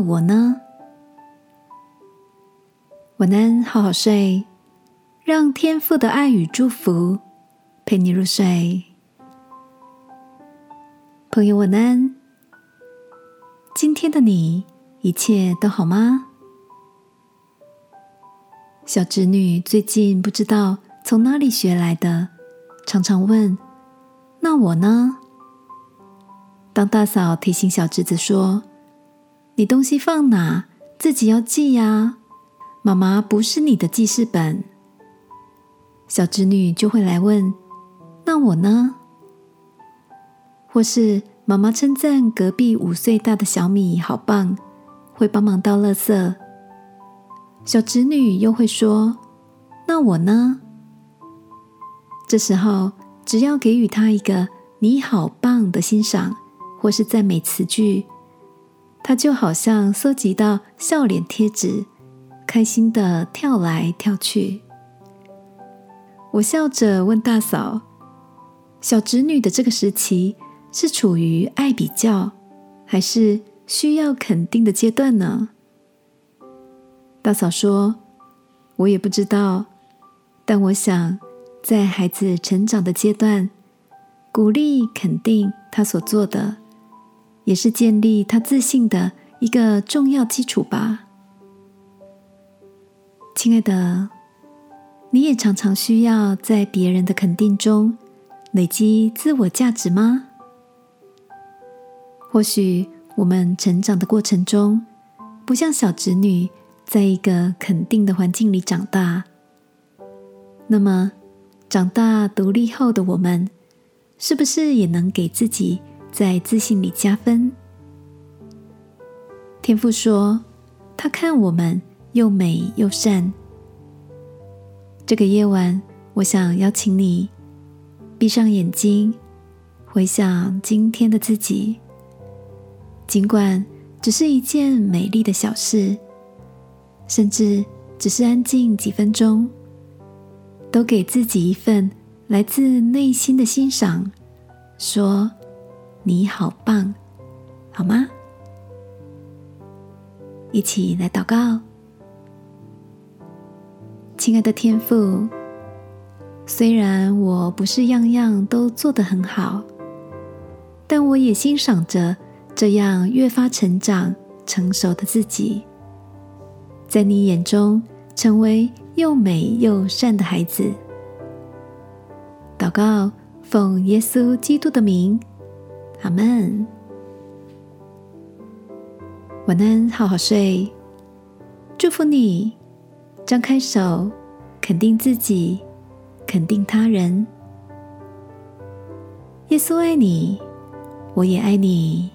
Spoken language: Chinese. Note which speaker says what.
Speaker 1: 我呢？晚安，好好睡，让天父的爱与祝福陪你入睡。朋友，晚安。今天的你一切都好吗？小侄女最近不知道从哪里学来的，常常问：“那我呢？”当大嫂提醒小侄子说：“你东西放哪，自己要记呀，妈妈不是你的记事本。”小侄女就会来问：“那我呢？”或是妈妈称赞隔壁五岁大的小米好棒，会帮忙倒垃圾。小侄女又会说：“那我呢？”这时候，只要给予她一个“你好棒”的欣赏，或是赞美词句，他就好像搜集到笑脸贴纸，开心的跳来跳去。我笑着问大嫂：“小侄女的这个时期？”是处于爱比较，还是需要肯定的阶段呢？大嫂说：“我也不知道，但我想，在孩子成长的阶段，鼓励肯定他所做的，也是建立他自信的一个重要基础吧。”亲爱的，你也常常需要在别人的肯定中累积自我价值吗？或许我们成长的过程中，不像小侄女在一个肯定的环境里长大。那么，长大独立后的我们，是不是也能给自己在自信里加分？天父说：“他看我们又美又善。”这个夜晚，我想邀请你闭上眼睛，回想今天的自己。尽管只是一件美丽的小事，甚至只是安静几分钟，都给自己一份来自内心的欣赏，说你好棒，好吗？一起来祷告，亲爱的天父，虽然我不是样样都做得很好，但我也欣赏着。这样越发成长成熟的自己，在你眼中成为又美又善的孩子。祷告，奉耶稣基督的名，阿门。晚安，好好睡。祝福你，张开手，肯定自己，肯定他人。耶稣爱你，我也爱你。